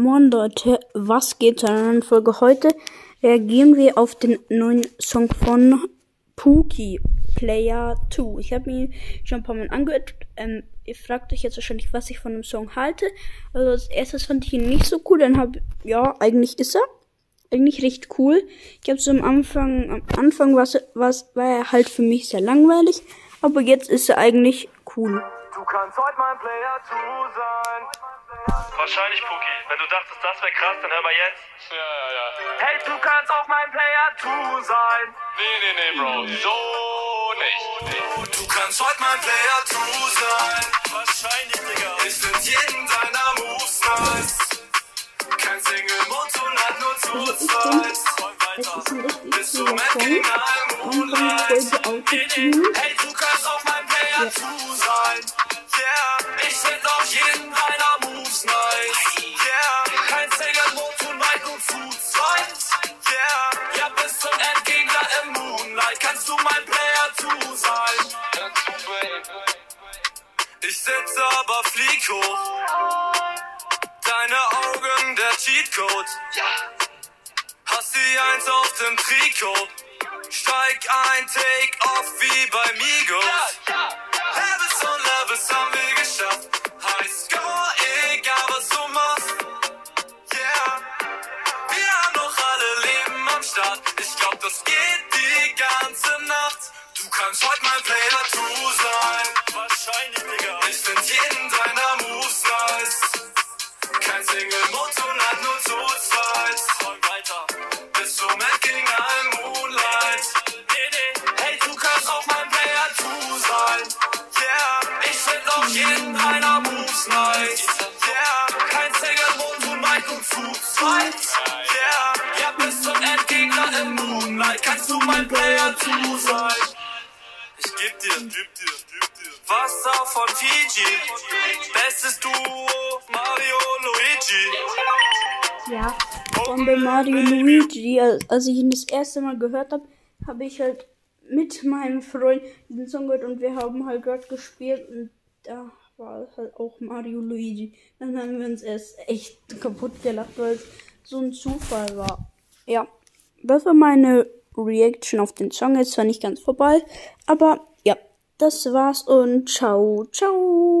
Moin Leute, was geht zu einer neuen Folge? Heute reagieren wir auf den neuen Song von Pookie, Player 2. Ich habe mir schon ein paar Mal angehört. Ähm, ihr fragt euch jetzt wahrscheinlich, was ich von dem Song halte. Also als erstes fand ich ihn nicht so cool, dann habe ja, eigentlich ist er eigentlich recht cool. Ich habe so am Anfang, am Anfang war er halt für mich sehr langweilig, aber jetzt ist er eigentlich cool. Du kannst heute mein Player 2 sein. Wahrscheinlich, Puki. Wenn du dachtest, das wäre krass, dann hör mal jetzt. Ja, ja, ja. Hey, du kannst auch mein Player 2 sein. Nee, nee, nee, Bro. So nicht. Du kannst heute mein Player 2 sein. Wahrscheinlich, Digga. Ich find jeden deiner Moves nice. Kein Single-Mund und hat nur zu zweit. Ein richtig Bist du genialem Am Anfang Moonlight? Hey, du kannst auch mein Player 2 sein. Yeah, ich find auch jeden kannst du mein Player 2 sein. Ich sitze aber flieg hoch. Deine Augen, der Cheatcode. Hast die Eins auf dem Trikot. Steig ein, take off wie bei Migos. Levels on Levels haben wir geschafft. Highscore, egal was du machst. Yeah. Wir haben noch alle Leben am Start. Ich glaub, das geht. Du kannst heute mein Player 2 sein. Wahrscheinlich, Digga. Ich find jeden deiner Moves nice. Kein Single-Mode und hat nur zu zweit. Träum weiter. Bis zum Endgegner im Moonlight. Nee, nee. Hey, du kannst auch mein Player 2 sein. Yeah, ich find auch jeden deiner Moves nice. Yeah, kein Single-Mode und weit und zu mein Player 2 sein. Ich geb dir, geb dir, geb dir. Wasser von Fiji. Bestes Duo, Mario Luigi. Ja, von bei Mario Luigi, als als ich ihn das erste Mal gehört habe, habe ich halt mit meinem Freund diesen Song gehört und wir haben halt gerade gespielt und da war halt auch Mario Luigi. Dann haben wir uns erst echt kaputt gelacht, weil es so ein Zufall war. Ja, das war meine Reaction auf den Song. Ist zwar nicht ganz vorbei, aber ja, das war's und ciao, ciao.